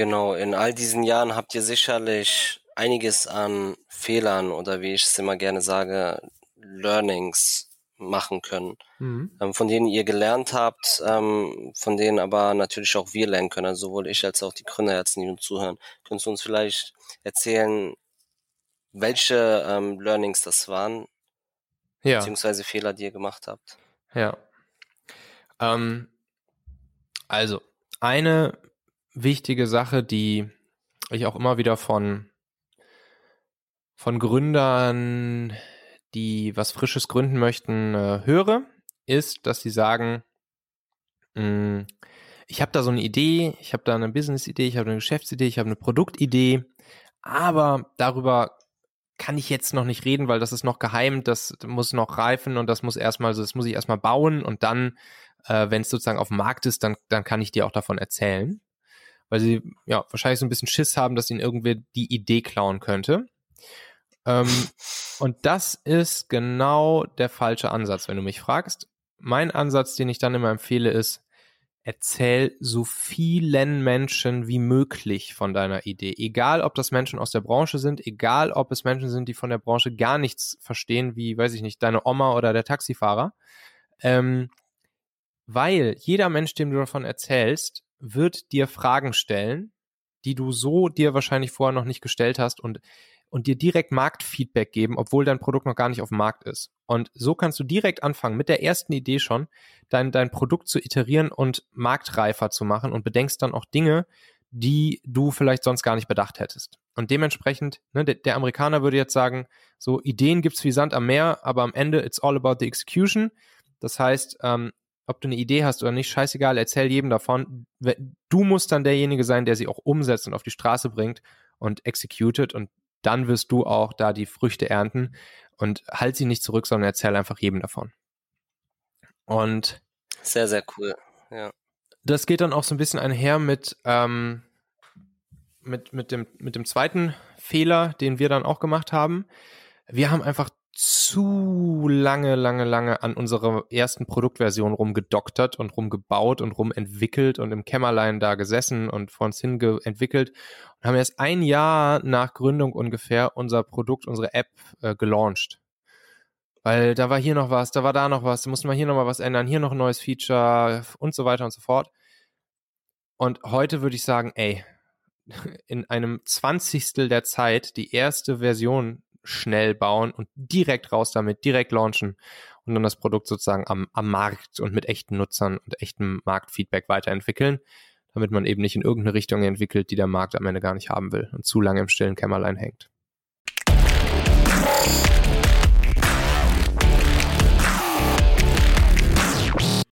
Genau, in all diesen Jahren habt ihr sicherlich einiges an Fehlern oder wie ich es immer gerne sage, Learnings machen können, mhm. ähm, von denen ihr gelernt habt, ähm, von denen aber natürlich auch wir lernen können, also sowohl ich als auch die Gründerherzen, die uns zuhören. Könntest du uns vielleicht erzählen, welche ähm, Learnings das waren, ja. beziehungsweise Fehler, die ihr gemacht habt? Ja. Ähm, also, eine wichtige Sache, die ich auch immer wieder von, von Gründern, die was Frisches gründen möchten, äh, höre, ist, dass sie sagen, hm, ich habe da so eine Idee, ich habe da eine Business-Idee, ich habe eine Geschäftsidee, ich habe eine Produktidee, aber darüber kann ich jetzt noch nicht reden, weil das ist noch geheim, das muss noch reifen und das muss erstmal, das muss ich erstmal bauen und dann, äh, wenn es sozusagen auf dem Markt ist, dann, dann kann ich dir auch davon erzählen. Weil sie ja wahrscheinlich so ein bisschen Schiss haben, dass ihnen irgendwer die Idee klauen könnte. Ähm, und das ist genau der falsche Ansatz, wenn du mich fragst. Mein Ansatz, den ich dann immer empfehle, ist, erzähl so vielen Menschen wie möglich von deiner Idee. Egal, ob das Menschen aus der Branche sind, egal, ob es Menschen sind, die von der Branche gar nichts verstehen, wie, weiß ich nicht, deine Oma oder der Taxifahrer. Ähm, weil jeder Mensch, dem du davon erzählst, wird dir Fragen stellen, die du so dir wahrscheinlich vorher noch nicht gestellt hast und und dir direkt Marktfeedback geben, obwohl dein Produkt noch gar nicht auf dem Markt ist. Und so kannst du direkt anfangen, mit der ersten Idee schon, dein, dein Produkt zu iterieren und marktreifer zu machen und bedenkst dann auch Dinge, die du vielleicht sonst gar nicht bedacht hättest. Und dementsprechend, ne, der, der Amerikaner würde jetzt sagen, so Ideen gibt's wie Sand am Meer, aber am Ende it's all about the execution. Das heißt, ähm, ob du eine Idee hast oder nicht, scheißegal, erzähl jedem davon. Du musst dann derjenige sein, der sie auch umsetzt und auf die Straße bringt und executed und dann wirst du auch da die Früchte ernten und halt sie nicht zurück, sondern erzähl einfach jedem davon. Und sehr, sehr cool. Ja. Das geht dann auch so ein bisschen einher mit, ähm, mit, mit, dem, mit dem zweiten Fehler, den wir dann auch gemacht haben. Wir haben einfach zu lange, lange, lange an unserer ersten Produktversion rumgedoktert und rumgebaut und rumentwickelt und im Kämmerlein da gesessen und vor uns hin entwickelt und haben erst ein Jahr nach Gründung ungefähr unser Produkt, unsere App äh, gelauncht. Weil da war hier noch was, da war da noch was, da mussten wir hier noch mal was ändern, hier noch ein neues Feature und so weiter und so fort. Und heute würde ich sagen, ey, in einem Zwanzigstel der Zeit die erste Version schnell bauen und direkt raus damit, direkt launchen und dann das Produkt sozusagen am, am Markt und mit echten Nutzern und echtem Marktfeedback weiterentwickeln, damit man eben nicht in irgendeine Richtung entwickelt, die der Markt am Ende gar nicht haben will und zu lange im stillen Kämmerlein hängt.